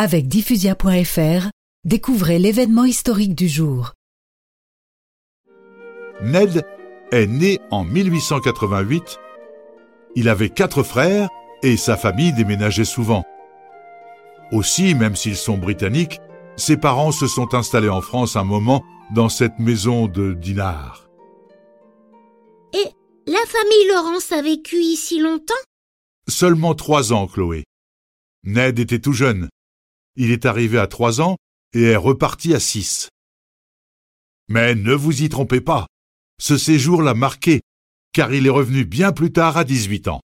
Avec diffusia.fr, découvrez l'événement historique du jour. Ned est né en 1888. Il avait quatre frères et sa famille déménageait souvent. Aussi, même s'ils sont britanniques, ses parents se sont installés en France un moment dans cette maison de Dinard. Et la famille Laurence a vécu ici longtemps? Seulement trois ans, Chloé. Ned était tout jeune. Il est arrivé à trois ans et est reparti à six. Mais ne vous y trompez pas. Ce séjour l'a marqué, car il est revenu bien plus tard à 18 ans.